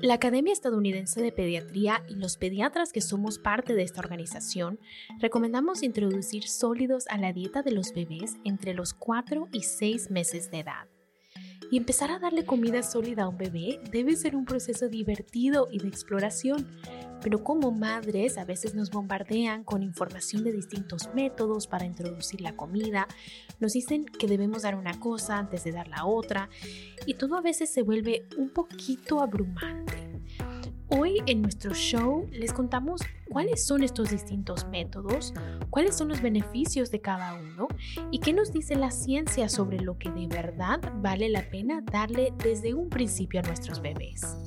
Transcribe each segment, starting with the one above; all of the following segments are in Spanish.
La Academia Estadounidense de Pediatría y los pediatras que somos parte de esta organización recomendamos introducir sólidos a la dieta de los bebés entre los 4 y 6 meses de edad. Y empezar a darle comida sólida a un bebé debe ser un proceso divertido y de exploración, pero como madres a veces nos bombardean con información de distintos métodos para introducir la comida, nos dicen que debemos dar una cosa antes de dar la otra, y todo a veces se vuelve un poquito abrumante. Hoy en nuestro show les contamos cuáles son estos distintos métodos, cuáles son los beneficios de cada uno y qué nos dice la ciencia sobre lo que de verdad vale la pena darle desde un principio a nuestros bebés.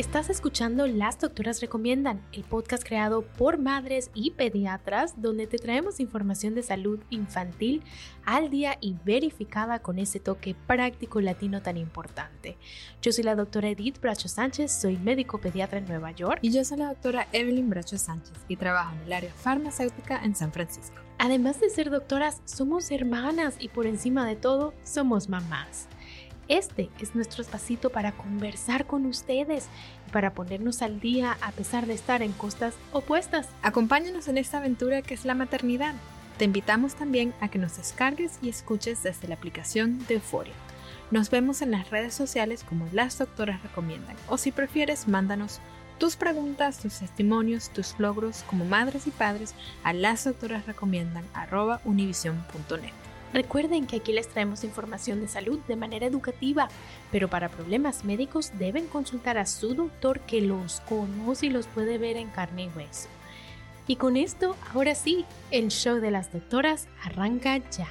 Estás escuchando Las Doctoras Recomiendan, el podcast creado por madres y pediatras donde te traemos información de salud infantil al día y verificada con ese toque práctico latino tan importante. Yo soy la doctora Edith Bracho Sánchez, soy médico pediatra en Nueva York. Y yo soy la doctora Evelyn Bracho Sánchez y trabajo en el área farmacéutica en San Francisco. Además de ser doctoras, somos hermanas y por encima de todo, somos mamás. Este es nuestro espacito para conversar con ustedes y para ponernos al día a pesar de estar en costas opuestas. Acompáñanos en esta aventura que es la maternidad. Te invitamos también a que nos descargues y escuches desde la aplicación de Euforia. Nos vemos en las redes sociales como Las Doctoras Recomiendan o si prefieres, mándanos tus preguntas, tus testimonios, tus logros como madres y padres a lasdoctorasrecomiendan.univision.net. Recuerden que aquí les traemos información de salud de manera educativa, pero para problemas médicos deben consultar a su doctor que los conoce y los puede ver en carne y hueso. Y con esto, ahora sí, el show de las doctoras arranca ya.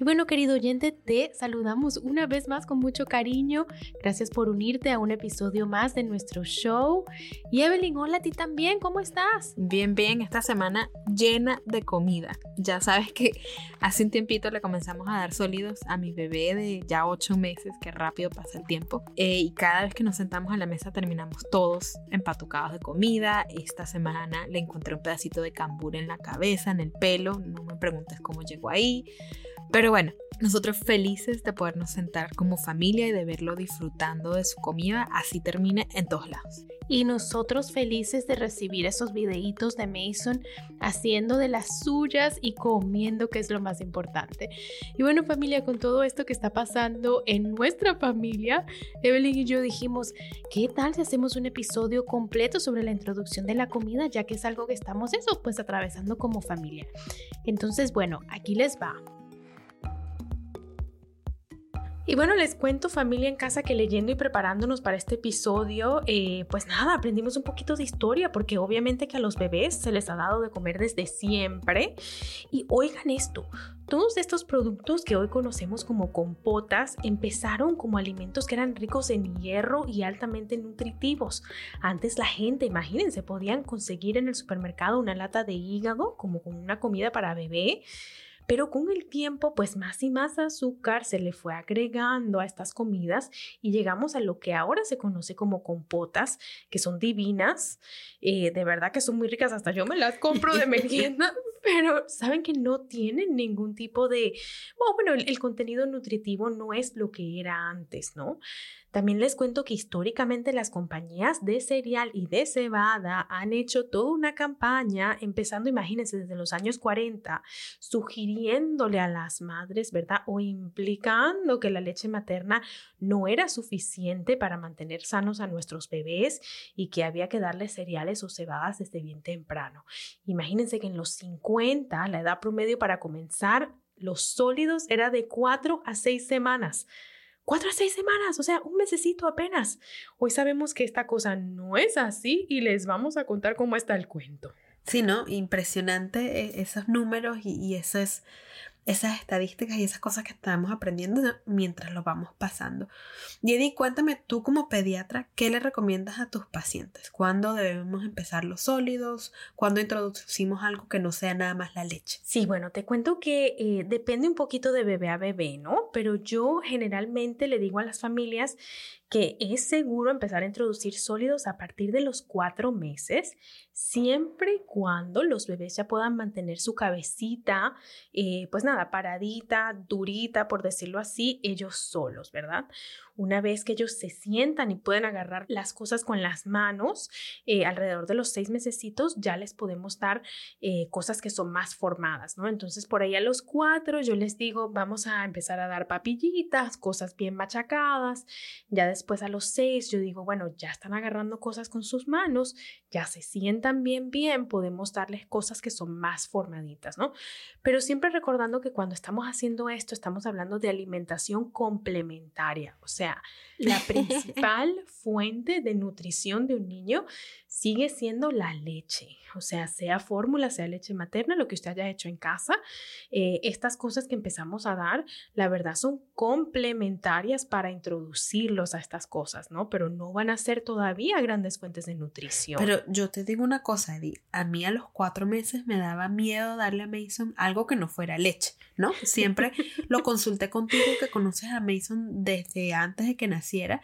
Y bueno, querido oyente, te saludamos una vez más con mucho cariño. Gracias por unirte a un episodio más de nuestro show. Y Evelyn, hola a ti también, ¿cómo estás? Bien, bien, esta semana llena de comida. Ya sabes que hace un tiempito le comenzamos a dar sólidos a mi bebé de ya ocho meses, que rápido pasa el tiempo. Eh, y cada vez que nos sentamos a la mesa terminamos todos empatucados de comida. Esta semana le encontré un pedacito de cambur en la cabeza, en el pelo. No me preguntes cómo llegó ahí. Pero bueno, nosotros felices de podernos sentar como familia y de verlo disfrutando de su comida, así termine en todos lados. Y nosotros felices de recibir esos videitos de Mason haciendo de las suyas y comiendo, que es lo más importante. Y bueno, familia, con todo esto que está pasando en nuestra familia, Evelyn y yo dijimos, ¿qué tal si hacemos un episodio completo sobre la introducción de la comida, ya que es algo que estamos eso, pues atravesando como familia? Entonces, bueno, aquí les va. Y bueno, les cuento familia en casa que leyendo y preparándonos para este episodio, eh, pues nada, aprendimos un poquito de historia porque obviamente que a los bebés se les ha dado de comer desde siempre. Y oigan esto, todos estos productos que hoy conocemos como compotas empezaron como alimentos que eran ricos en hierro y altamente nutritivos. Antes la gente, imagínense, podían conseguir en el supermercado una lata de hígado como con una comida para bebé pero con el tiempo, pues más y más azúcar se le fue agregando a estas comidas y llegamos a lo que ahora se conoce como compotas, que son divinas, eh, de verdad que son muy ricas, hasta yo me las compro de merienda, pero saben que no tienen ningún tipo de, bueno, el contenido nutritivo no es lo que era antes, ¿no? También les cuento que históricamente las compañías de cereal y de cebada han hecho toda una campaña, empezando, imagínense, desde los años 40, sugiriéndole a las madres, ¿verdad? O implicando que la leche materna no era suficiente para mantener sanos a nuestros bebés y que había que darles cereales o cebadas desde bien temprano. Imagínense que en los 50, la edad promedio para comenzar los sólidos era de 4 a 6 semanas cuatro a seis semanas, o sea, un mesecito apenas. Hoy sabemos que esta cosa no es así y les vamos a contar cómo está el cuento. Sí, ¿no? Impresionante eh, esos números y, y eso es esas estadísticas y esas cosas que estamos aprendiendo mientras lo vamos pasando. Jenny, cuéntame tú como pediatra, ¿qué le recomiendas a tus pacientes? ¿Cuándo debemos empezar los sólidos? ¿Cuándo introducimos algo que no sea nada más la leche? Sí, bueno, te cuento que eh, depende un poquito de bebé a bebé, ¿no? Pero yo generalmente le digo a las familias que es seguro empezar a introducir sólidos a partir de los cuatro meses, siempre y cuando los bebés ya puedan mantener su cabecita, eh, pues nada, paradita, durita, por decirlo así, ellos solos, ¿verdad? Una vez que ellos se sientan y pueden agarrar las cosas con las manos, eh, alrededor de los seis mesecitos ya les podemos dar eh, cosas que son más formadas, ¿no? Entonces por ahí a los cuatro yo les digo, vamos a empezar a dar papillitas, cosas bien machacadas. Ya después a los seis yo digo, bueno, ya están agarrando cosas con sus manos, ya se sientan bien, bien, podemos darles cosas que son más formaditas, ¿no? Pero siempre recordando que cuando estamos haciendo esto, estamos hablando de alimentación complementaria, o sea, la principal fuente de nutrición de un niño sigue siendo la leche, o sea, sea fórmula, sea leche materna, lo que usted haya hecho en casa. Eh, estas cosas que empezamos a dar, la verdad, son complementarias para introducirlos a estas cosas, ¿no? Pero no van a ser todavía grandes fuentes de nutrición. Pero yo te digo una cosa, Eddie, a mí a los cuatro meses me daba miedo darle a Mason algo que no fuera leche, ¿no? Siempre lo consulté contigo que conoces a Mason desde antes de que naciera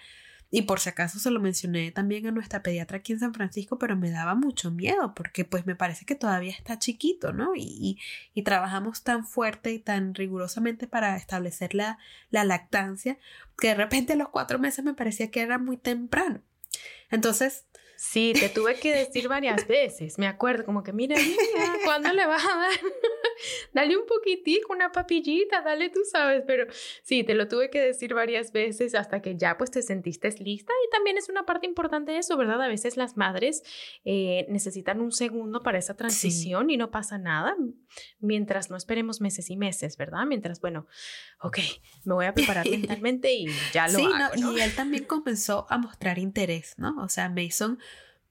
y por si acaso se lo mencioné también a nuestra pediatra aquí en San Francisco, pero me daba mucho miedo porque pues me parece que todavía está chiquito, ¿no? Y, y, trabajamos tan fuerte y tan rigurosamente para establecer la, la lactancia que de repente a los cuatro meses me parecía que era muy temprano. Entonces, Sí, te tuve que decir varias veces. Me acuerdo, como que, mira, mira, ¿cuándo le vas a dar? dale un poquitico, una papillita, dale, tú sabes. Pero sí, te lo tuve que decir varias veces hasta que ya pues te sentiste lista. Y también es una parte importante de eso, ¿verdad? A veces las madres eh, necesitan un segundo para esa transición y no pasa nada. Mientras no esperemos meses y meses, ¿verdad? Mientras, bueno, ok, me voy a preparar mentalmente y ya lo hago. Y él también comenzó a mostrar interés, ¿no? O sea, Mason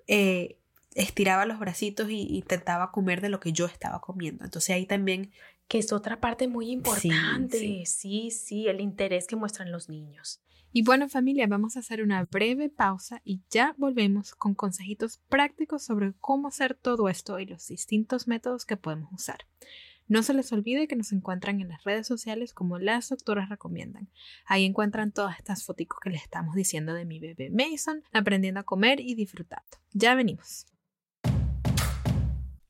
eh, estiraba los bracitos y intentaba comer de lo que yo estaba comiendo. Entonces ahí también... Que es otra parte muy importante. Sí, sí, el interés que muestran los niños. Y bueno familia, vamos a hacer una breve pausa y ya volvemos con consejitos prácticos sobre cómo hacer todo esto y los distintos métodos que podemos usar. No se les olvide que nos encuentran en las redes sociales como las doctoras recomiendan. Ahí encuentran todas estas fotos que les estamos diciendo de mi bebé Mason, aprendiendo a comer y disfrutando. Ya venimos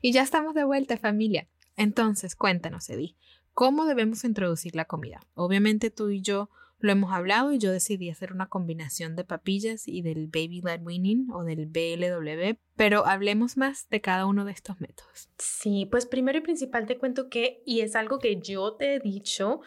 Y ya estamos de vuelta, familia. Entonces, cuéntanos, Eddie, ¿cómo debemos introducir la comida? Obviamente tú y yo lo hemos hablado y yo decidí hacer una combinación de papillas y del Baby Led Weaning o del BLW pero hablemos más de cada uno de estos métodos. Sí, pues primero y principal te cuento que, y es algo que yo te he dicho,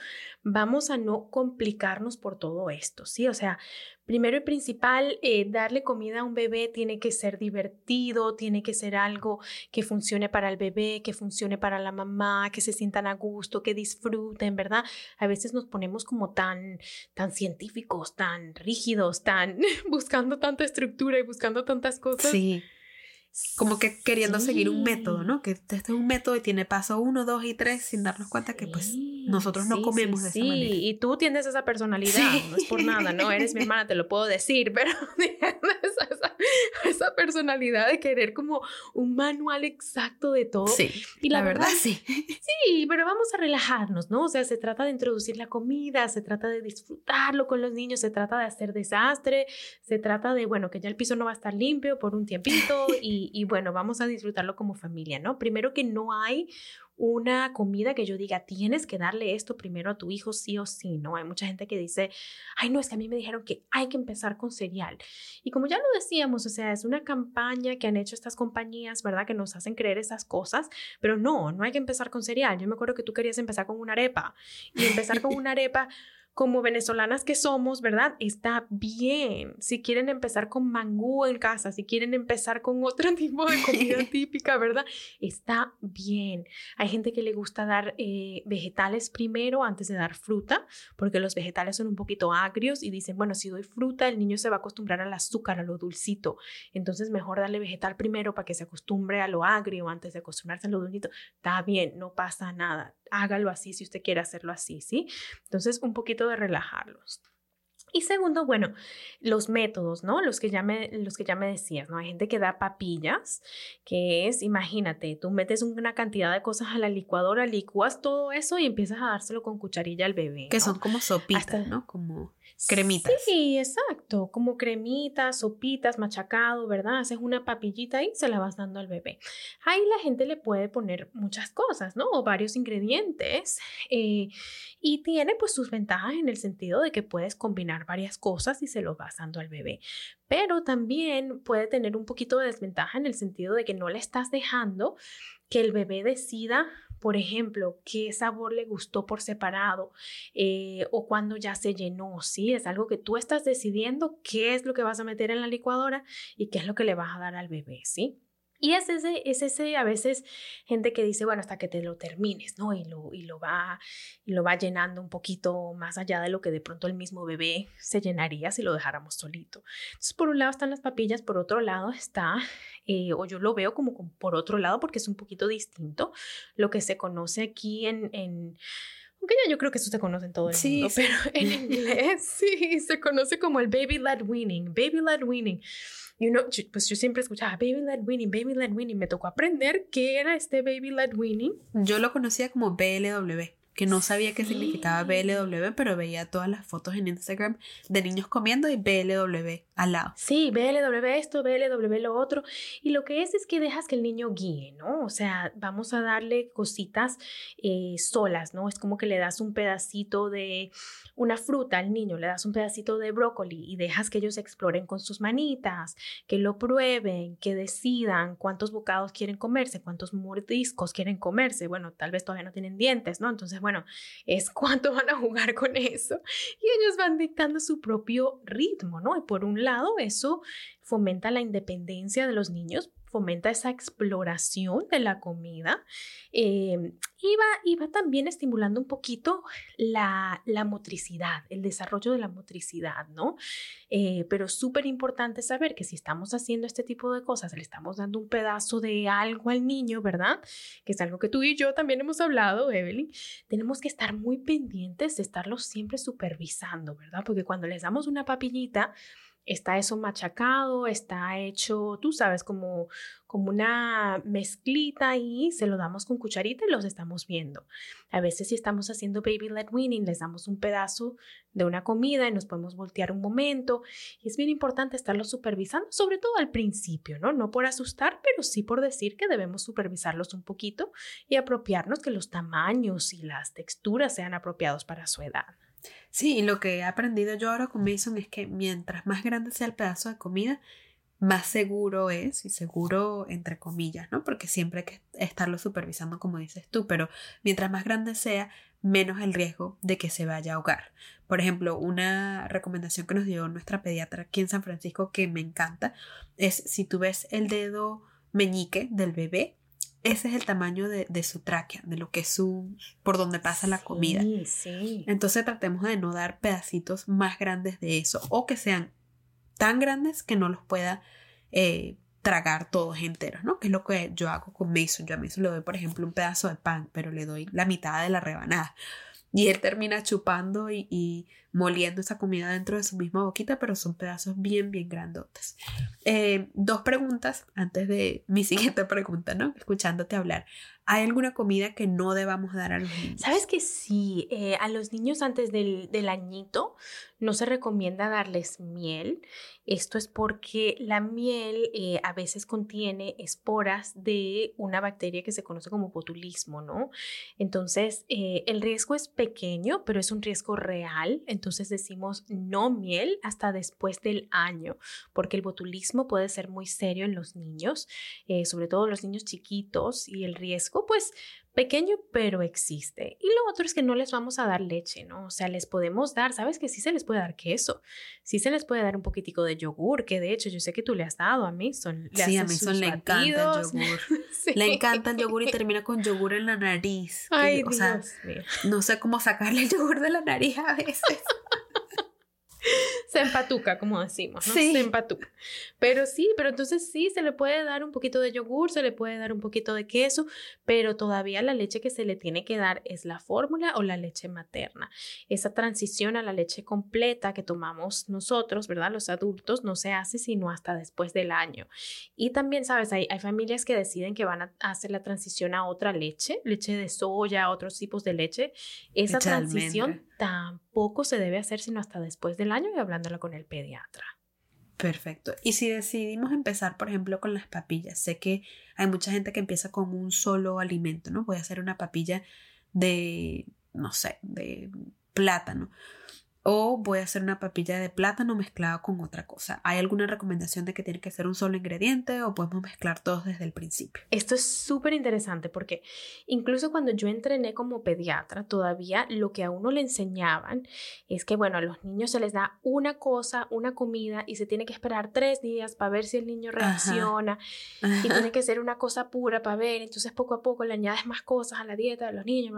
vamos a no complicarnos por todo esto, ¿sí? O sea, primero y principal, eh, darle comida a un bebé tiene que ser divertido, tiene que ser algo que funcione para el bebé, que funcione para la mamá, que se sientan a gusto, que disfruten, ¿verdad? A veces nos ponemos como tan, tan científicos, tan rígidos, tan buscando tanta estructura y buscando tantas cosas. Sí como que queriendo seguir un método, ¿no? Que este es un método y tiene paso uno, dos y tres sin darnos cuenta que pues nosotros no comemos de esa manera. y tú tienes esa personalidad, no es por nada, no eres mi hermana, te lo puedo decir, pero esa, esa, personalidad de querer como un manual exacto de todo. Sí, y la, verdad, sí. Sí, pero vamos a relajarnos, ¿no? O sea, se trata de introducir la comida, se trata de disfrutarlo con los niños, se trata de hacer desastre, se trata de, bueno, que ya el piso no va a estar limpio por un tiempito y y, bueno, vamos a disfrutarlo como familia, ¿no? Primero que no hay una comida que yo diga, tienes que darle esto primero a tu hijo sí o sí, ¿no? Hay mucha gente que dice, ay, no, es que a mí me dijeron que hay que empezar con cereal. Y como ya lo decíamos, o sea, es una campaña que han hecho estas compañías, ¿verdad? Que nos hacen creer esas cosas, pero no, no hay que empezar con cereal. Yo me acuerdo que tú querías empezar con una arepa y empezar con una arepa como venezolanas que somos, ¿verdad? Está bien. Si quieren empezar con mangú en casa, si quieren empezar con otro tipo de comida típica, ¿verdad? Está bien. Hay gente que le gusta dar eh, vegetales primero antes de dar fruta, porque los vegetales son un poquito agrios y dicen, bueno, si doy fruta, el niño se va a acostumbrar al azúcar, a lo dulcito. Entonces, mejor darle vegetal primero para que se acostumbre a lo agrio antes de acostumbrarse a lo dulcito. Está bien, no pasa nada hágalo así si usted quiere hacerlo así, ¿sí? Entonces, un poquito de relajarlos. Y segundo, bueno, los métodos, ¿no? Los que, ya me, los que ya me decías, ¿no? Hay gente que da papillas, que es, imagínate, tú metes una cantidad de cosas a la licuadora, licuas todo eso y empiezas a dárselo con cucharilla al bebé. Que son como sopitas, ¿no? Como cremitas. Sí, exacto, como cremitas, sopitas, machacado, ¿verdad? Haces una papillita y se la vas dando al bebé. Ahí la gente le puede poner muchas cosas, ¿no? O varios ingredientes. Eh, y tiene pues sus ventajas en el sentido de que puedes combinar varias cosas y se lo vas dando al bebé. Pero también puede tener un poquito de desventaja en el sentido de que no le estás dejando que el bebé decida por ejemplo, qué sabor le gustó por separado eh, o cuando ya se llenó, ¿sí? Es algo que tú estás decidiendo qué es lo que vas a meter en la licuadora y qué es lo que le vas a dar al bebé, ¿sí? Y es ese, es ese a veces gente que dice, bueno, hasta que te lo termines, ¿no? Y lo, y lo, va, y lo va llenando un poquito más allá de lo que de pronto el mismo bebé se llenaría si lo dejáramos solito. Entonces, por un lado están las papillas, por otro lado está, eh, o yo lo veo como, por otro lado porque es un poquito distinto, lo que se conoce aquí en, en aunque ya yo creo que eso se conoce en todo el mundo, pero en inglés sí, se conoce como el baby led weaning, baby led weaning. Y uno, pues yo siempre escuchaba baby led weaning, baby led weaning. Me tocó aprender qué era este baby led weaning. Yo lo conocía como BLW que no sabía qué significaba BLW, pero veía todas las fotos en Instagram de niños comiendo y BLW al lado. Sí, BLW esto, BLW lo otro. Y lo que es es que dejas que el niño guíe, ¿no? O sea, vamos a darle cositas eh, solas, ¿no? Es como que le das un pedacito de una fruta al niño, le das un pedacito de brócoli y dejas que ellos exploren con sus manitas, que lo prueben, que decidan cuántos bocados quieren comerse, cuántos mordiscos quieren comerse. Bueno, tal vez todavía no tienen dientes, ¿no? Entonces, bueno, es cuánto van a jugar con eso. Y ellos van dictando su propio ritmo, ¿no? Y por un lado, eso fomenta la independencia de los niños, fomenta esa exploración de la comida eh, y, va, también estimulando un poquito la, motricidad, el desarrollo de la motricidad, ¿no? Eh, pero súper importante saber que si estamos haciendo este tipo de cosas, le estamos dando un pedazo de algo al niño, ¿verdad? Que es algo que tú y yo también hemos hablado, Evelyn, tenemos que estar muy pendientes de estarlo siempre supervisando, ¿verdad? Porque cuando les damos una papillita, está eso machacado, está hecho, tú sabes, como, como una mezclita y se lo damos con cucharita y los estamos viendo. A veces si estamos haciendo baby led weaning, les damos un pedazo de una comida y nos podemos voltear un momento. Y es bien importante estarlo supervisando, sobre todo al principio, ¿no? No por asustar, pero sí por decir que debemos supervisarlos un poquito y apropiarnos que los tamaños y las texturas sean apropiados para su edad. Sí, y lo que he aprendido yo ahora con Mason es que mientras más grande sea el pedazo de comida, más seguro es, y seguro entre comillas, ¿no? Porque siempre hay que estarlo supervisando como dices tú, pero mientras más grande sea, menos el riesgo de que se vaya a ahogar. Por ejemplo, una recomendación que nos dio nuestra pediatra aquí en San Francisco que me encanta es si tú ves el dedo meñique del bebé, ese es el tamaño de, su tráquea, de lo que es su, por donde pasa la comida. Sí. Entonces tratemos de no dar pedacitos más grandes de eso o que sean tan grandes que no los pueda eh, tragar todos enteros, ¿no? Que es lo que yo hago con Mason. Yo a Mason le doy, por ejemplo, un pedazo de pan, pero le doy la mitad de la rebanada. Y él termina chupando y, moliendo esa comida dentro de su misma boquita, pero son pedazos bien, bien grandotes. Eh, dos preguntas antes de mi siguiente pregunta, ¿no? Escuchándote hablar. ¿Hay alguna comida que no debamos dar a los niños? Sabes que sí, eh, a los niños antes del, del, añito no se recomienda darles miel. Esto es porque la miel eh, a veces contiene esporas de una bacteria que se conoce como botulismo, ¿no? Entonces, eh, el riesgo es pequeño, pero es un riesgo real. Entonces decimos no miel hasta después del año, porque el botulismo puede ser muy serio en los niños, sobre todo los niños chiquitos, y el riesgo pues pequeño, pero existe. Y lo otro es que no les vamos a dar leche, ¿no? O sea, les podemos dar, sabes que sí se les puede dar queso, sí se les puede dar un poquitico de yogur, que de hecho yo sé que tú le has dado a Mason. Le sí, a Mason le encanta el yogur. Le encanta el yogur y termina con yogur en la nariz. Ay, o sea, no sé cómo sacarle el yogur de la nariz a veces. se empatuca, como decimos, ¿no? Se empatuca. Pero sí, pero entonces sí, se le puede dar un poquito de yogur, se le puede dar un poquito de queso, pero todavía la leche que se le tiene que dar es la fórmula o la leche materna. Esa transición a la leche completa que tomamos nosotros, ¿verdad? Los adultos, no se hace sino hasta después del año. Y también, ¿sabes? Hay, hay familias que deciden que van a hacer la transición a otra leche, leche de soya, otros tipos de leche. Esa transición tampoco se debe hacer sino hasta después del año y hablándolo con el pediatra. Perfecto. Y si decidimos empezar, por ejemplo, con las papillas, sé que hay mucha gente que empieza con un solo alimento, ¿no? Voy a hacer una papilla de, no sé, de plátano o voy a hacer una papilla de plátano mezclada con otra cosa. ¿Hay alguna recomendación de que tiene que ser un solo ingrediente o podemos mezclar todos desde el principio? Esto es súper interesante porque incluso cuando yo entrené como pediatra, todavía lo que a uno le enseñaban es que, bueno, a los niños se les da una cosa, una comida y se tiene que esperar tres días para ver si el niño reacciona y tiene que ser una cosa pura para ver. Entonces poco a poco le añades más cosas a la dieta de los niños,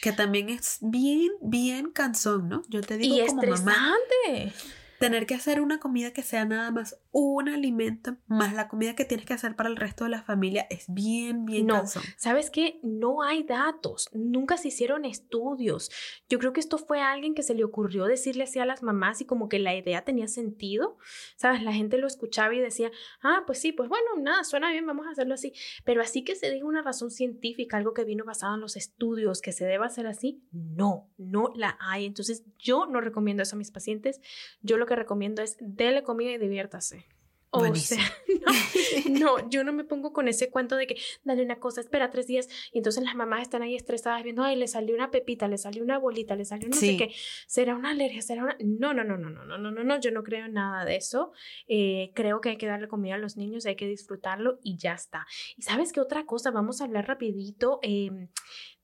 Que también es bien, bien cansón, ¿no? Yo te digo y como estresante tener que hacer una comida que sea nada más un alimento más la comida que tienes que hacer para el resto de la familia es bien, bien no. ¿Sabes qué? No hay datos, nunca se hicieron estudios. Yo creo que esto fue a alguien que se le ocurrió decirle así a las mamás y como que la idea tenía sentido. ¿Sabes? La gente lo escuchaba y decía, ah, pues sí, pues bueno, nada, suena bien, vamos a hacerlo así. Pero así que se diga una razón científica, algo que vino basado en los estudios, que se deba hacer así, no, no la hay. Entonces yo no recomiendo eso a mis pacientes. Yo lo que recomiendo es dele comida y diviértase. O sea, no, yo no me pongo con ese cuento de que dale una cosa, espera tres días y entonces las mamás están ahí estresadas viendo, ay, le salió una pepita, le salió una bolita, le salió no sé qué, será una alergia, será una... No, no, no, no, no, no, no, no, no, yo no creo en nada de eso. Eh, creo que hay que darle comida a los niños, hay que disfrutarlo y ya está. Y sabes qué otra cosa, vamos a hablar rapidito em,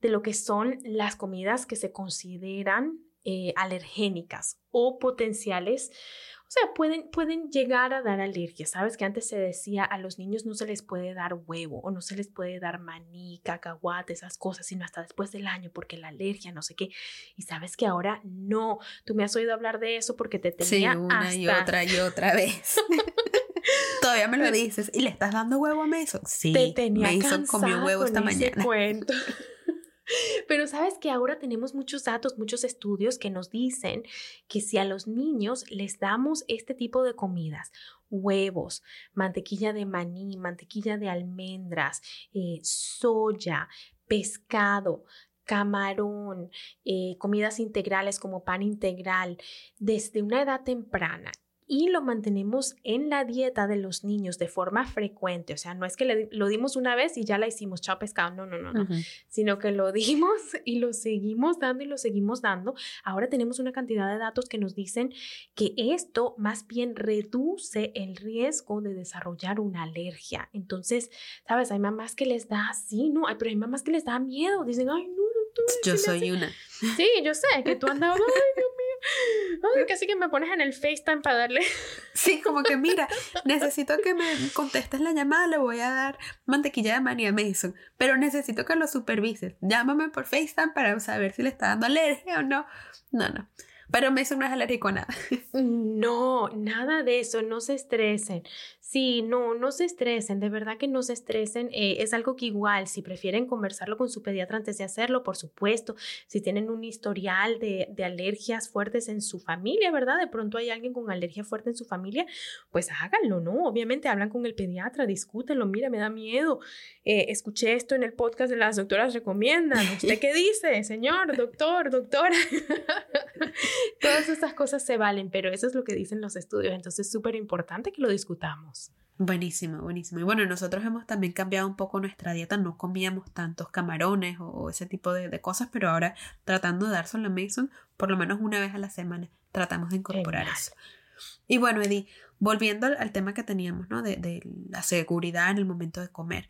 de lo que son las comidas que se consideran eh, alergénicas o potenciales. O sea, pueden, pueden llegar a dar alergia. Sabes que antes se decía a los niños no se les puede dar huevo o no se les puede dar maní, cacahuate, esas cosas, sino hasta después del año porque la alergia, no sé qué. Y sabes que ahora no. Tú me has oído hablar de eso porque te tenía sí, una y otra y otra vez. Todavía me lo dices. ¿Y le estás dando huevo a Mason? Sí, te tenía Mason comió huevo esta mañana. Cuento. Pero sabes que ahora tenemos muchos datos, muchos estudios que nos dicen que si a los niños les damos este tipo de comidas, huevos, mantequilla de maní, mantequilla de almendras, eh, soya, pescado, camarón, eh, comidas integrales como pan integral, desde una edad temprana y lo mantenemos en la dieta de los niños de forma frecuente. O sea, no es que lo dimos una vez y ya la hicimos, chao pescado, no, no, no, no, sino que lo dimos y lo seguimos dando y lo seguimos dando. Ahora tenemos una cantidad de datos que nos dicen que esto más bien reduce el riesgo de desarrollar una alergia. Entonces, sabes, hay mamás que les da así, ¿no? pero hay mamás que les da miedo, dicen, ay, no, no, Yo soy una. Sí, yo sé que tú andabas, ay, Dios mío Casi que me pones en el FaceTime para darle. Sí, como que mira, necesito que me contestes la llamada, le voy a dar mantequilla de maní a Mason, pero necesito que lo supervises. Llámame por FaceTime para saber si le está dando alergia o no. No, no. Pero Mason no es alérgico. No, nada de eso, no se estresen. Sí, no, no se estresen, de verdad que no se estresen. Eh, es algo que igual, si prefieren conversarlo con su pediatra antes de hacerlo, por supuesto, si tienen un historial de, de, alergias fuertes en su familia, ¿verdad? De pronto hay alguien con alergia fuerte en su familia, pues háganlo, ¿no? Obviamente hablan con el pediatra, discútenlo, mira, me da miedo. Eh, escuché esto en el podcast de las doctoras recomiendan. ¿Usted qué dice, señor, doctor, doctora? Todas estas cosas se valen, pero eso es lo que dicen los estudios, entonces es súper importante que lo discutamos. Buenísimo, buenísimo. Y bueno, nosotros hemos también cambiado un poco nuestra dieta, no comíamos tantos camarones o, ese tipo de, cosas, pero ahora tratando de dar la Mason, por lo menos una vez a la semana, tratamos de incorporar eso. Y bueno, Eddie, volviendo al, tema que teníamos, ¿no? De, de, la seguridad en el momento de comer.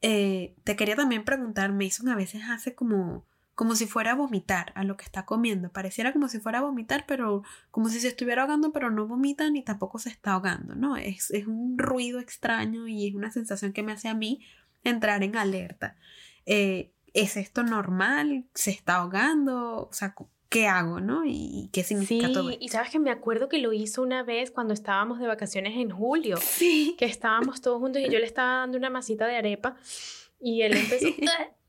Eh, te quería también preguntar, Mason a veces hace como como si fuera a vomitar a lo que está comiendo. Pareciera como si fuera a vomitar, pero como si se estuviera ahogando, pero no vomita ni tampoco se está ahogando, ¿no? Es, es un ruido extraño y es una sensación que me hace a mí entrar en alerta. Eh, ¿Es esto normal? ¿Se está ahogando? O sea, ¿qué hago, no? ¿Y qué significa sí, todo esto? Y sabes que me acuerdo que lo hizo una vez cuando estábamos de vacaciones en julio. Sí. Que estábamos todos juntos y yo le estaba dando una masita de arepa y él empezó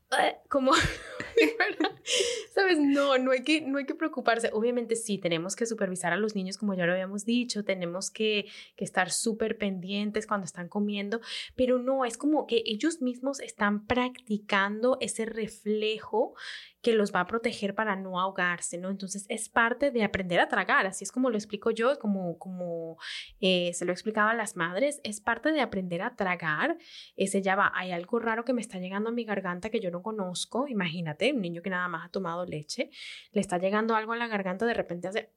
como sabes no no hay que no hay que preocuparse. Obviamente sí tenemos que supervisar a los niños como ya lo habíamos dicho tenemos que, que estar súper pendientes cuando están comiendo pero no es como que ellos mismos están practicando ese reflejo que los va a proteger para no ahogarse, ¿no? Entonces es parte de aprender a tragar, así es como lo explico yo, como, como eh, se lo explicaba a las madres, es parte de aprender a tragar, ese ya va, hay algo raro que me está llegando a mi garganta que yo no conozco, imagínate, un niño que nada más ha tomado leche, le está llegando algo a la garganta, de repente hace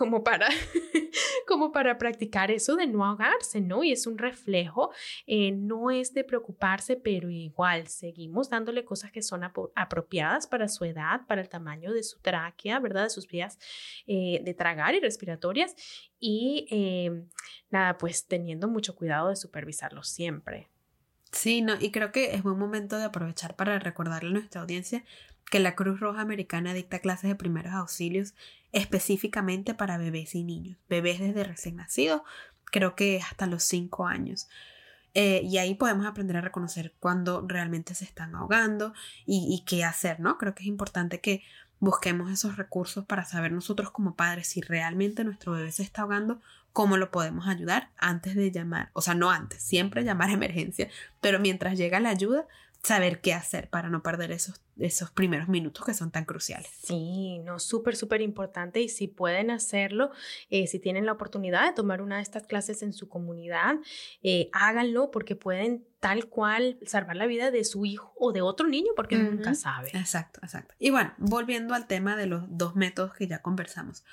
como para, como para practicar eso de no ahogarse, ¿no? Y es un reflejo, eh, no es de preocuparse, pero igual seguimos dándole cosas que son apropiadas para su edad, para el tamaño de su tráquea, ¿verdad? De sus vías eh, de tragar y respiratorias. Y em, nada, pues teniendo mucho cuidado de supervisarlo siempre. Sí, no, y creo que es buen momento de aprovechar para recordarle a nuestra audiencia que la Cruz Roja Americana dicta clases de primeros auxilios específicamente para bebés y niños, bebés desde recién nacidos, creo que hasta los 5 años. Eh, y ahí podemos aprender a reconocer cuando realmente se están ahogando y, y, qué hacer, ¿no? Creo que es importante que busquemos esos recursos para saber nosotros como padres si realmente nuestro bebé se está ahogando, cómo lo podemos ayudar antes de llamar, o sea, no antes, siempre llamar a emergencia, pero mientras llega la ayuda, saber qué hacer para no perder esos, esos primeros minutos que son tan cruciales. Sí, no, súper, súper importante y si pueden hacerlo, eh, si tienen la oportunidad de tomar una de estas clases en su comunidad, eh, háganlo porque pueden tal cual salvar la vida de su hijo o de otro niño porque nunca sabe. Exacto, exacto. Y bueno, volviendo al tema de los dos métodos que ya conversamos,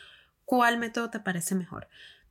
¿cuál método te parece mejor?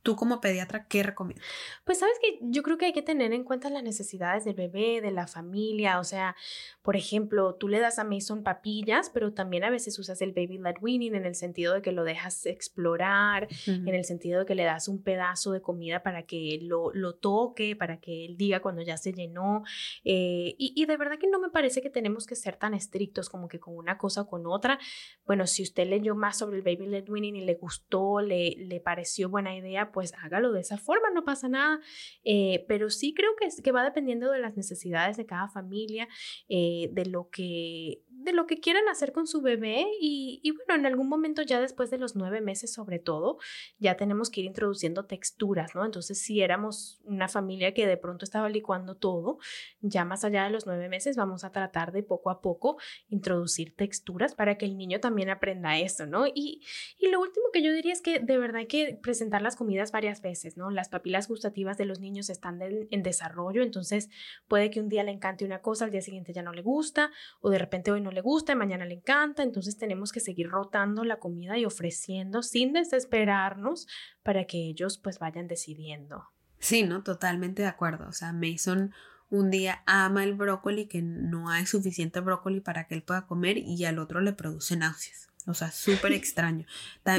¿Tú como pediatra qué recomiendas? Pues sabes que yo creo que hay que tener en cuenta las necesidades del bebé, de la familia. O sea, por ejemplo, tú le das a Mason papillas, pero también a veces usas el baby led weaning en el sentido de que lo dejas explorar, en el sentido de que le das un pedazo de comida para que él lo, lo toque, para que él diga cuando ya se llenó. Eh, y, y, de verdad que no me parece que tenemos que ser tan estrictos como que con una cosa o con otra. Bueno, si usted leyó más sobre el baby led weaning y le gustó, le, le pareció buena idea, pues hágalo de esa forma, no pasa nada. Eh, pero sí creo que, que va dependiendo de las necesidades de cada familia, eh, de lo que de lo que quieran hacer con su bebé y, y, bueno, en algún momento ya después de los nueve meses sobre todo, ya tenemos que ir introduciendo texturas, ¿no? Entonces, si éramos una familia que de pronto estaba licuando todo, ya más allá de los nueve meses vamos a tratar de poco a poco introducir texturas para que el niño también aprenda eso, ¿no? Y, y lo último que yo diría es que de verdad hay que presentar las comidas varias veces, ¿no? Las papilas gustativas de los niños están en desarrollo, entonces puede que un día le encante una cosa, al día siguiente ya no le gusta, o de repente hoy no le gusta y mañana le encanta, entonces tenemos que seguir rotando la comida y ofreciendo sin desesperarnos para que ellos pues vayan decidiendo. Sí, no, totalmente de acuerdo. O sea, Mason un día ama el brócoli, que no hay suficiente brócoli para que él pueda comer y al otro le produce náuseas. O sea, súper extraño.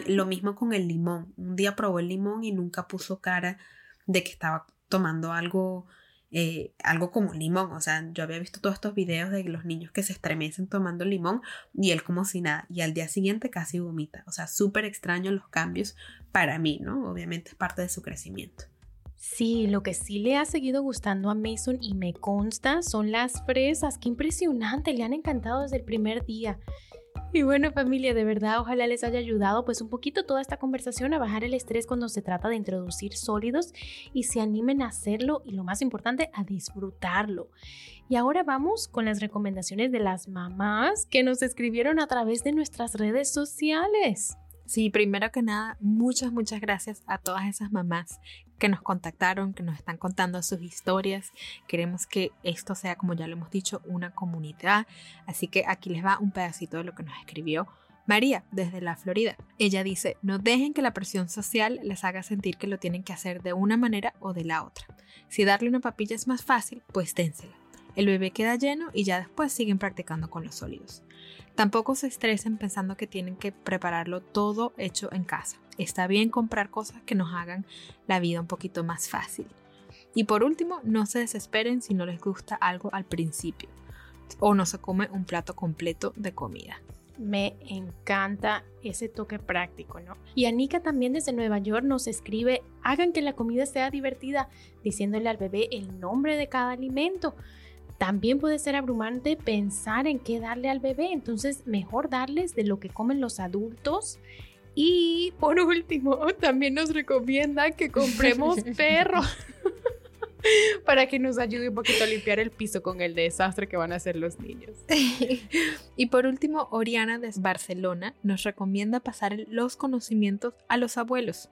Lo mismo con el limón. Un día probó el limón y nunca puso cara de que estaba tomando algo eh, algo como limón. O sea, yo había visto todos estos videos de los niños que se estremecen tomando limón y él como si nada. Y al día siguiente casi vomita. O sea, súper extraño los cambios para mí, ¿no? Obviamente es parte de su crecimiento. Sí, lo que sí le ha seguido gustando a Mason y me consta son las fresas. Qué impresionante, le han encantado desde el primer día. Y bueno familia, de verdad ojalá les haya ayudado pues un poquito toda esta conversación a bajar el estrés cuando se trata de introducir sólidos y se animen a hacerlo y lo más importante a disfrutarlo. Y ahora vamos con las recomendaciones de las mamás que nos escribieron a través de nuestras redes sociales. Sí, primero que nada, muchas, muchas gracias a todas esas mamás que nos contactaron, que nos están contando sus historias. Queremos que esto sea, como ya lo hemos dicho, una comunidad. Así que aquí les va un pedacito de lo que nos escribió María, desde la Florida. Ella dice, no dejen que la presión social les haga sentir que lo tienen que hacer de una manera o de la otra. Si darle una papilla es más fácil, pues dénsela. El bebé queda lleno y ya después siguen practicando con los sólidos. Tampoco se estresen pensando que tienen que prepararlo todo hecho en casa. Está bien comprar cosas que nos hagan la vida un poquito más fácil. Y por último, no se desesperen si no les gusta algo al principio o no se come un plato completo de comida. Me encanta ese toque práctico, ¿no? Y Anika también desde Nueva York nos escribe, hagan que la comida sea divertida, diciéndole al bebé el nombre de cada alimento. También puede ser abrumante pensar en qué darle al bebé, entonces mejor darles de lo que comen los adultos. Y por último, también nos recomienda que compremos perro para que nos ayude un poquito a limpiar el piso con el desastre que van a hacer los niños. y por último, Oriana de Barcelona nos recomienda pasar los conocimientos a los abuelos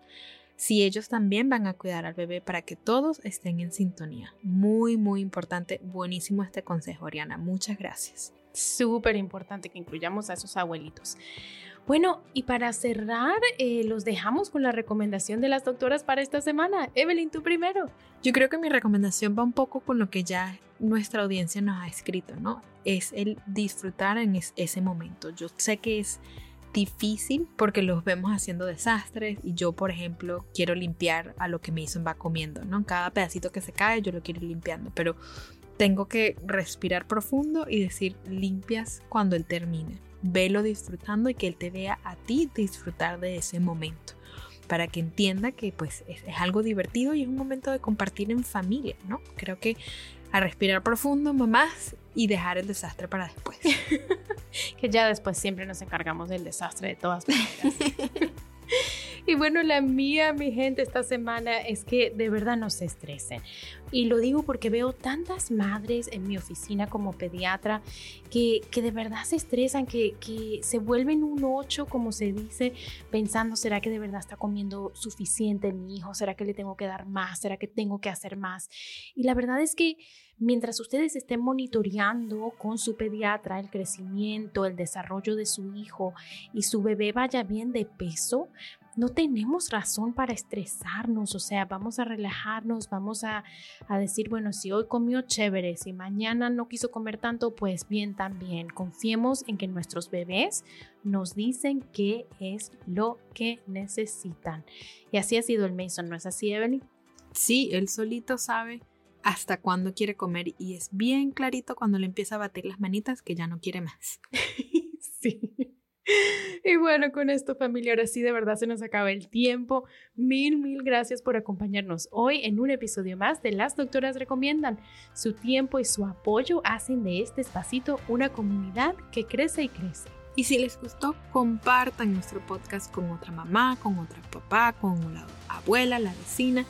si ellos también van a cuidar al bebé para que todos estén en sintonía. Muy, muy importante. Buenísimo este consejo, Oriana. Muchas gracias. Súper importante que incluyamos a esos abuelitos. Bueno, y para cerrar, eh, los dejamos con la recomendación de las doctoras para esta semana. Evelyn, tú primero. Yo creo que mi recomendación va un poco con lo que ya nuestra audiencia nos ha escrito, ¿no? Es el disfrutar en ese momento. Yo sé que es difícil porque los vemos haciendo desastres y yo, por ejemplo, quiero limpiar a lo que me hizo va comiendo, ¿no? Cada pedacito que se cae yo lo quiero ir limpiando, pero tengo que respirar profundo y decir limpias cuando él termine. Velo disfrutando y que él te vea a ti disfrutar de ese momento para que entienda que pues es, es, algo divertido y es un momento de compartir en familia, ¿no? Creo que a respirar profundo, mamás, y dejar el desastre para después. que ya después siempre nos encargamos del desastre de todas maneras. Y bueno, la mía, mi gente, esta semana es que de verdad no se estresen. Y lo digo porque veo tantas madres en mi oficina como pediatra que, que de verdad se estresan, que, que se vuelven un ocho, como se dice, pensando, ¿será que de verdad está comiendo suficiente mi hijo? ¿Será que le tengo que dar más? ¿Será que tengo que hacer más? Y la verdad es que mientras ustedes estén monitoreando con su pediatra el crecimiento, el desarrollo de su hijo y su bebé vaya bien de peso, no tenemos razón para estresarnos, o sea, vamos a relajarnos, vamos a, decir, bueno, si hoy comió chévere, si mañana no quiso comer tanto, pues bien también. Confiemos en que nuestros bebés nos dicen qué es lo que necesitan. Y así ha sido el Mason, ¿no es así, Evelyn? Sí, él solito sabe hasta cuándo quiere comer y es bien clarito cuando le empieza a batir las manitas que ya no quiere más. sí. Y bueno, con esto familia, ahora sí de verdad se nos acaba el tiempo. Mil, mil gracias por acompañarnos hoy en un episodio más de Las Doctoras Recomiendan. Su tiempo y su apoyo hacen de este espacito una comunidad que crece y crece. Y si les gustó, compartan nuestro podcast con otra mamá, con otra papá, con la abuela, la vecina.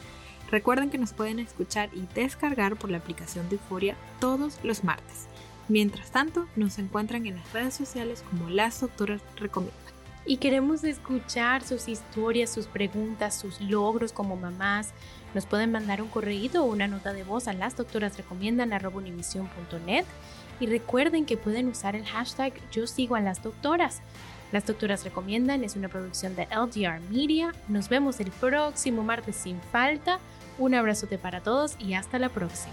Recuerden que nos pueden escuchar y descargar por la aplicación de Euforia todos los martes. Mientras tanto, nos encuentran en las redes sociales como Las Doctoras Recomiendan. Y queremos escuchar sus historias, sus preguntas, sus logros como mamás. Nos pueden mandar un correo o una nota de voz a lasdoctorasrecomiendan.net y recuerden que pueden usar el hashtag Yo sigo a las doctoras. Las Doctoras Recomiendan es una producción de LDR Media. Nos vemos el próximo martes sin falta. Un abrazote para todos y hasta la próxima.